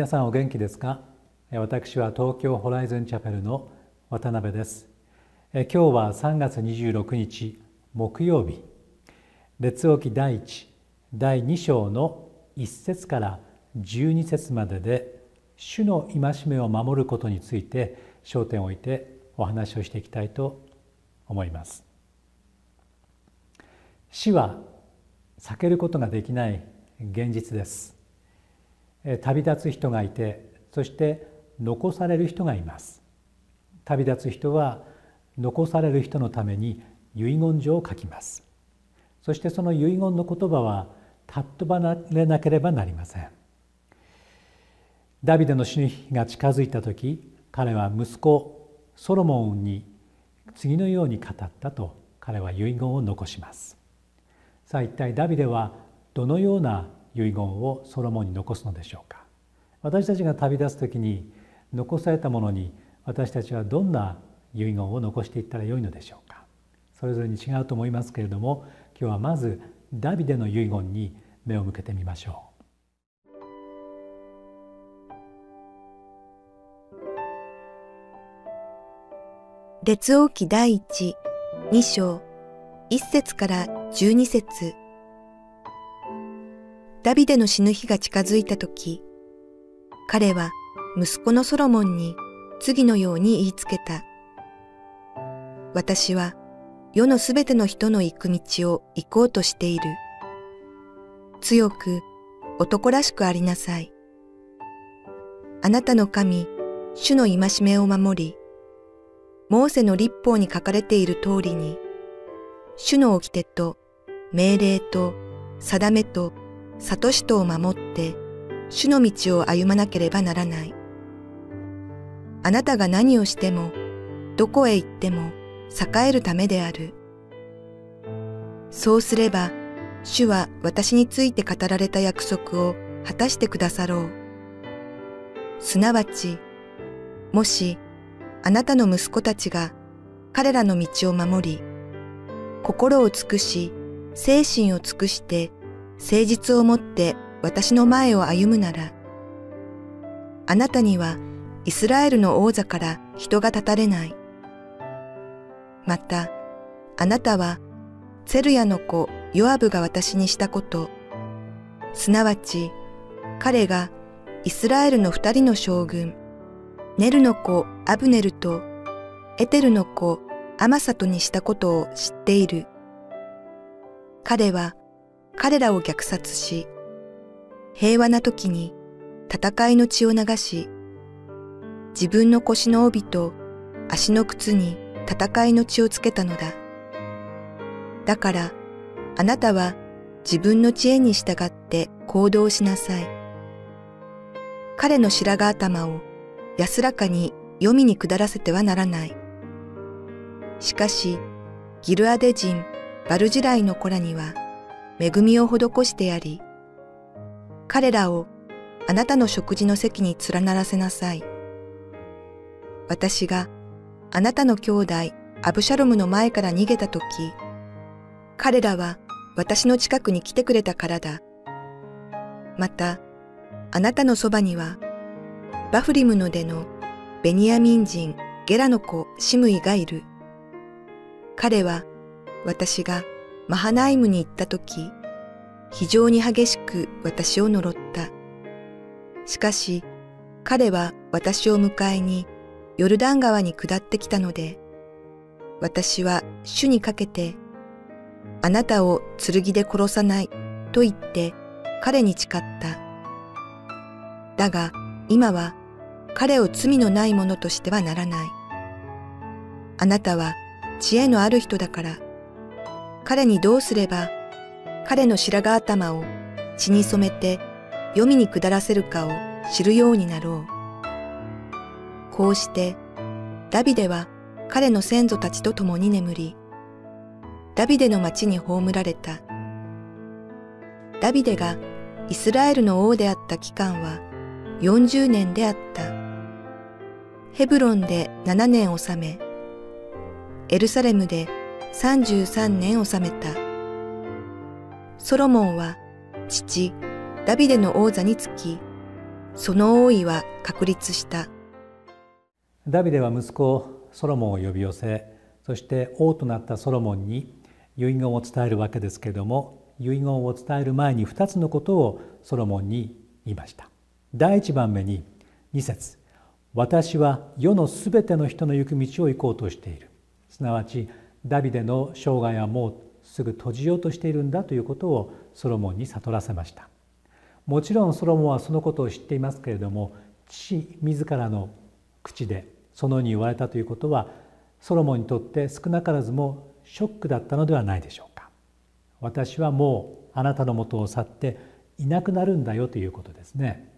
皆さんお元気ですか？私は東京ホライズンチャペルの渡辺です。今日は3月26日木曜日。列王記第一第2章の1節から12節までで主の戒めを守ることについて焦点を置いてお話をしていきたいと思います。死は避けることができない現実です。旅立つ人がいてそして残される人がいます。旅立つ人は残される人のために遺言状を書きます。そしてその遺言の言葉は尊ばれなければなりません。ダビデの死ぬ日が近づいた時彼は息子ソロモンに次のように語ったと彼は遺言を残します。さあ一体ダビデはどのような遺言をソロモンに残すのでしょうか。私たちが旅立つ時に残されたものに私たちはどんな遺言を残していったらよいのでしょうか。それぞれに違うと思いますけれども今日はまずダビデの遺言に目を向けてみましょう。列王記第一二章一節から十二節。ダビデの死ぬ日が近づいた時、彼は息子のソロモンに次のように言いつけた。私は世のすべての人の行く道を行こうとしている。強く男らしくありなさい。あなたの神、主の戒めを守り、モーセの立法に書かれている通りに、主の掟と命令と定めと悟しとを守って主の道を歩まなければならない。あなたが何をしても、どこへ行っても栄えるためである。そうすれば、主は私について語られた約束を果たしてくださろう。すなわち、もし、あなたの息子たちが彼らの道を守り、心を尽くし、精神を尽くして誠実をもって私の前を歩むなら、あなたにはイスラエルの王座から人が立たれない。また、あなたはツェルヤの子ヨアブが私にしたこと、すなわち彼がイスラエルの二人の将軍、ネルの子アブネルとエテルの子アマサトにしたことを知っている。彼は彼らを虐殺し、平和な時に戦いの血を流し、自分の腰の帯と足の靴に戦いの血をつけたのだ。だから、あなたは自分の知恵に従って行動しなさい。彼の白髪頭を安らかに読みに下らせてはならない。しかし、ギルアデ人バルジライの子らには、恵みを施してやり、彼らをあなたの食事の席に連ならせなさい。私があなたの兄弟アブシャロムの前から逃げたとき、彼らは私の近くに来てくれたからだ。また、あなたのそばには、バフリムの出のベニヤミン人ゲラの子シムイがいる。彼は私がマハナイムに行った時、非常に激しく私を呪った。しかし、彼は私を迎えにヨルダン川に下ってきたので、私は主にかけて、あなたを剣で殺さないと言って彼に誓った。だが今は彼を罪のないものとしてはならない。あなたは知恵のある人だから、彼にどうすれば彼の白髪頭を血に染めて読みに下らせるかを知るようになろう。こうしてダビデは彼の先祖たちと共に眠り、ダビデの町に葬られた。ダビデがイスラエルの王であった期間は40年であった。ヘブロンで7年治め、エルサレムで33年治めた。ソロモンは父ダビデの王座につき、その王位は確立した。ダビデは息子ソロモンを呼び寄せ、そして王となったソロモンに遺言を伝えるわけですけれども、遺言を伝える前に2つのことをソロモンに言いました。第1番目に2節私は世のすべての人の行く道を行こうとしている」すなわちダビデの生涯はもうすぐ閉じようとしているんだということをソロモンに悟らせました。もちろんソロモンはそのことを知っていますけれども父自らの口でそのように言われたということはソロモンにとって少なからずもショックだったのではないでしょうか。私はもうあなたのもとを去っていなくなるんだよということですね。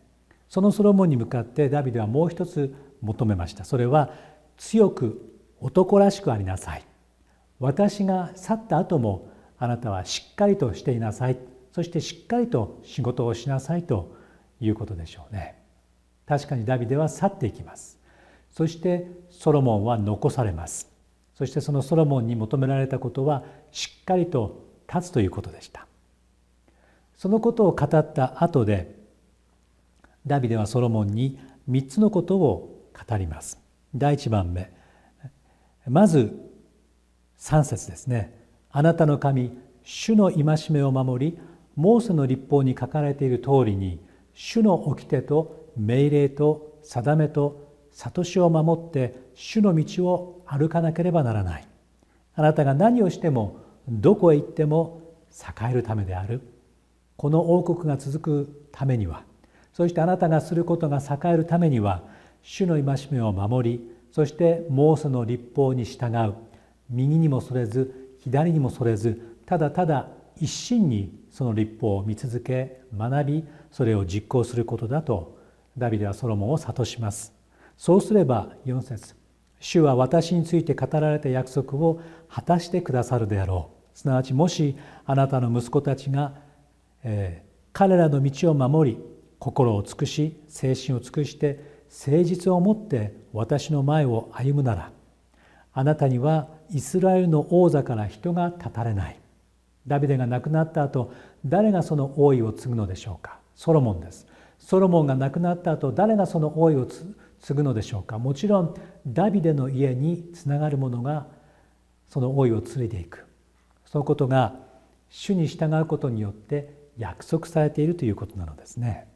そのソロモンに向かってダビデはもう一つ求めました。それは強く男らしくありなさい。私が去った後もあなたはしっかりとしていなさい。そしてしっかりと仕事をしなさいということでしょうね。確かにダビデは去っていきます。そしてソロモンは残されます。そしてそのソロモンに求められたことはしっかりと立つということでした。そのことを語った後でダビデはソロモンに3つのことを語ります。第1番目。まず3節ですね。あなたの神主の戒めを守りモーセの立法に書かれている通りに主の掟と命令と定めと悟しを守って主の道を歩かなければならない。あなたが何をしてもどこへ行っても栄えるためである。この王国が続くためにはそしてあなたがすることが栄えるためには主の戒めを守りそしてモーセの立法に従う。右にもそれず左にもそれずただただ一心にその立法を見続け学びそれを実行することだとダビデはソロモンを諭します。そうすれば4節主は私について語られた約束を果たしてくださるであろう。すなわちもしあなたの息子たちが、えー、彼らの道を守り心を尽くし精神を尽くして誠実をもって私の前を歩むならあなたにはイスラエルの王座から人が立たれない。ダビデが亡くなった後誰がその王位を継ぐのでしょうか？ソロモンです。ソロモンが亡くなった後誰がその王位を継ぐのでしょうか？もちろんダビデの家につながる者がその王位を継いでいく。そのことが主に従うことによって約束されているということなのですね。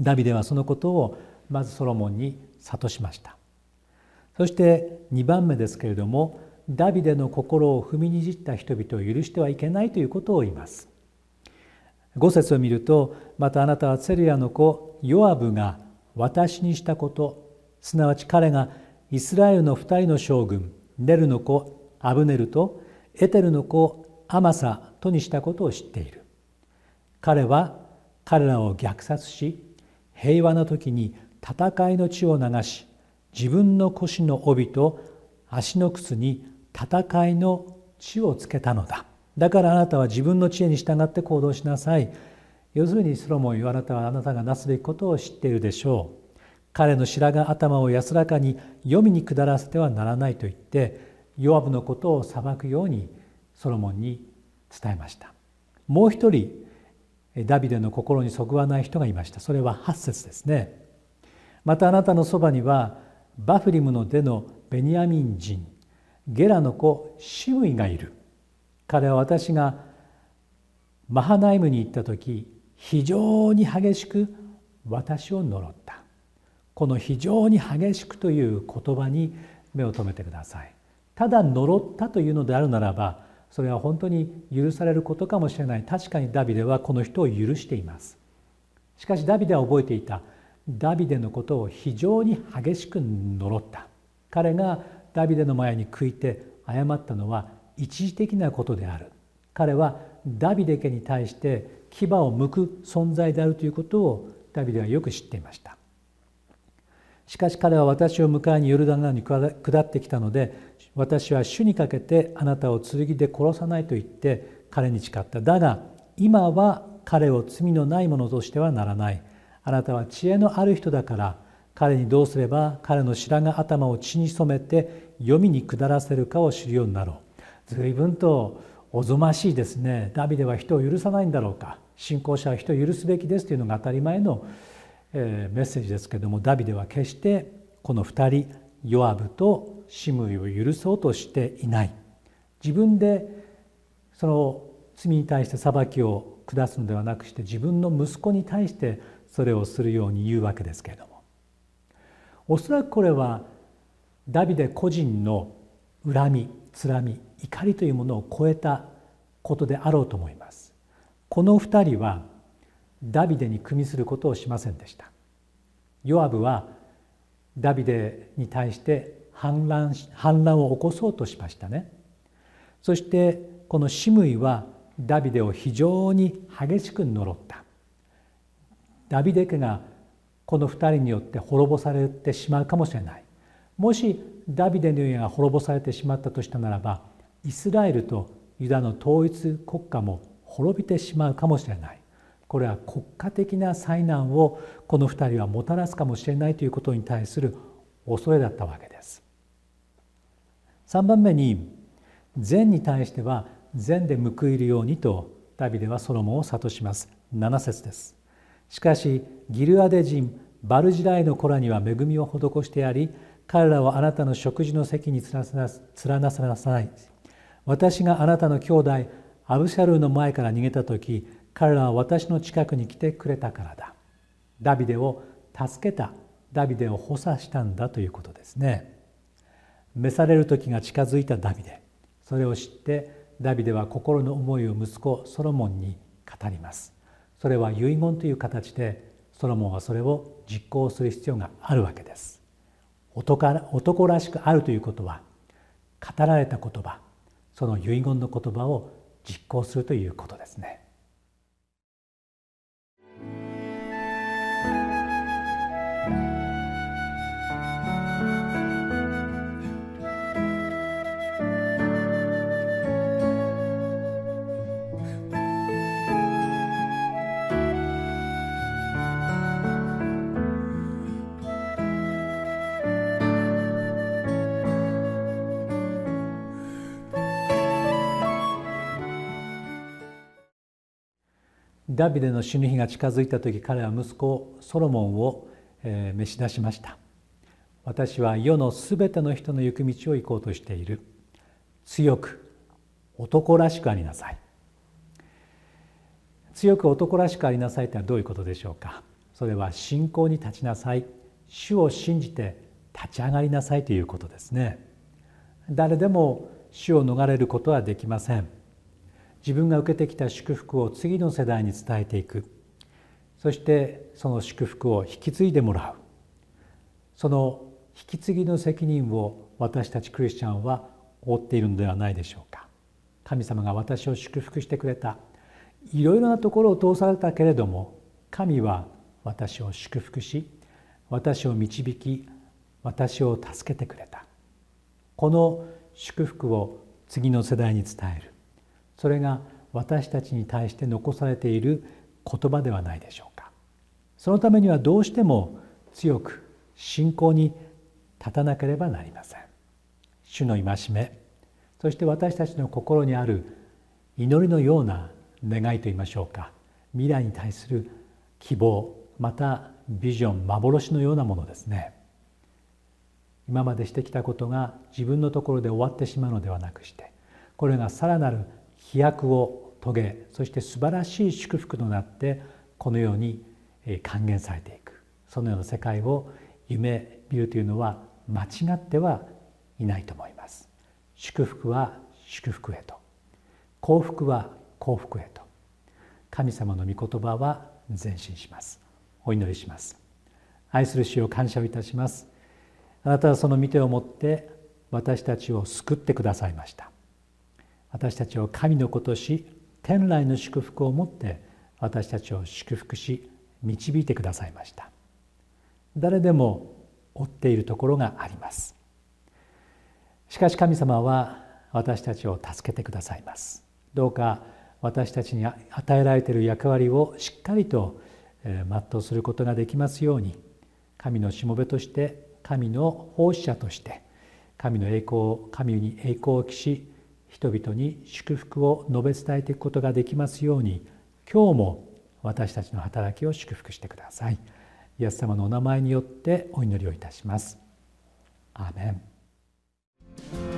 ダビデはそのことをまずソロモンに諭しました。そして2番目ですけれどもダビデの心を踏みにじった人々を許してはいけないということを言います。5節を見るとまたあなたはツェルヤの子ヨアブが私にしたことすなわち彼がイスラエルの二人の将軍ネルの子アブネルとエテルの子アマサとにしたことを知っている。彼は彼らを虐殺し平和な時に戦いの血を流し自分の腰の帯と足の靴に戦いの血をつけたのだ。だからあなたは自分の知恵に従って行動しなさい。要するにソロモンよあなたはあなたがなすべきことを知っているでしょう。彼の白髪頭を安らかに読みに下らせてはならないと言ってヨアブのことを裁くようにソロモンに伝えました。もう一人ダビデの心にそぐわない人がいました。それは8節ですね。またあなたのそばにはバフリムの出のベニヤミン人ゲラの子シムイがいる。彼は私がマハナイムに行った時非常に激しく私を呪った。この非常に激しくという言葉に目を留めてください。ただ呪ったというのであるならばそれは本当に許されることかもしれない。確かにダビデはこの人を許しています。しかしダビデは覚えていた。ダビデのことを非常に激しく呪った。彼がダビデの前に悔いて謝ったのは一時的なことである。彼はダビデ家に対して牙を向く存在であるということをダビデはよく知っていました。しかし彼は私を迎えにヨルダン川に下ってきたので私は主にかけてあなたを剣で殺さないと言って彼に誓った。だが今は彼を罪のないものとしてはならない。あなたは知恵のある人だから彼にどうすれば彼の白髪頭を血に染めて読みに下らせるかを知るようになろう。随分とおぞましいですね。ダビデは人を許さないんだろうか。信仰者は人を許すべきですというのが当たり前のえメッセージですけどもダビデは決してこの2人ヨアブとシムイを許そうとしていない。自分でその罪に対して裁きを下すのではなくして自分の息子に対してそれをするように言うわけですけれども。おそらくこれはダビデ個人の恨みつらみ怒りというものを超えたことであろうと思います。この二人はダビデに組みすることをしませんでした。ヨアブはダビデに対して反乱反乱を起こそうとしましたね。そしてこのシムイはダビデを非常に激しく呪った。ダビデ家がこの二人によって滅ぼされてしまうかもしれない。もしダビデの家が滅ぼされてしまったとしたならばイスラエルとユダの統一国家も滅びてしまうかもしれない。これは国家的な災難をこの二人はもたらすかもしれないということに対する恐れだったわけです。3番目に善に対しては善で報いるようにとダビデはソロモンを諭します。7節です。しかしギルアデ人バルジライの子らには恵みを施してやり彼らをあなたの食事の席に連なさなさい。私があなたの兄弟アブシャルーの前から逃げた時彼らは私の近くに来てくれたからだ。ダビデを助けたダビデを補佐したんだということですね。召される時が近づいたダビデ。それを知ってダビデは心の思いを息子ソロモンに語ります。それは遺言という形でソロモンはそれを実行する必要があるわけです。男らしくあるということは語られた言葉その遺言の言葉を実行するということですね。ダビデの死ぬ日が近づいた時彼は息子ソロモンを召し出しました。私は世のすべての人の行く道を行こうとしている。強く男らしくありなさい。強く男らしくありなさいとはどういうことでしょうか。それは信仰に立ちなさい。主を信じて立ち上がりなさいということですね。誰でも主を逃れることはできません。自分が受けてきた祝福を次の世代に伝えていく。そしてその祝福を引き継いでもらう。その引き継ぎの責任を私たちクリスチャンは負っているのではないでしょうか。神様が私を祝福してくれた。いろいろなところを通されたけれども神は私を祝福し私を導き私を助けてくれた。この祝福を次の世代に伝える。それが私たちに対して残されている言葉ではないでしょうか。そのためにはどうしても強く信仰に立たなければなりません。主の戒めそして私たちの心にある祈りのような願いといいましょうか。未来に対する希望またビジョン幻のようなものですね。今までしてきたことが自分のところで終わってしまうのではなくしてこれがさらなる飛躍を遂げそして素晴らしい祝福となってこのように還元されていく。そのような世界を夢見るというのは間違ってはいないと思います。祝福は祝福へと。幸福は幸福へと。神様の御言葉は前進します。お祈りします。愛する主を感謝をいたします。あなたはその御手を持って私たちを救ってくださいました。私たちを神の子とし天来の祝福を持って私たちを祝福し導いてくださいました。誰でも追っているところがあります。しかし神様は私たちを助けてくださいます。どうか私たちに与えられている役割をしっかりと全うすることができますように神のしもべとして神の奉仕者として神の栄光を神に栄光を期し人々に祝福を述べ伝えていくことができますように今日も私たちの働きを祝福してください。イエス様のお名前によってお祈りをいたします。アーメン。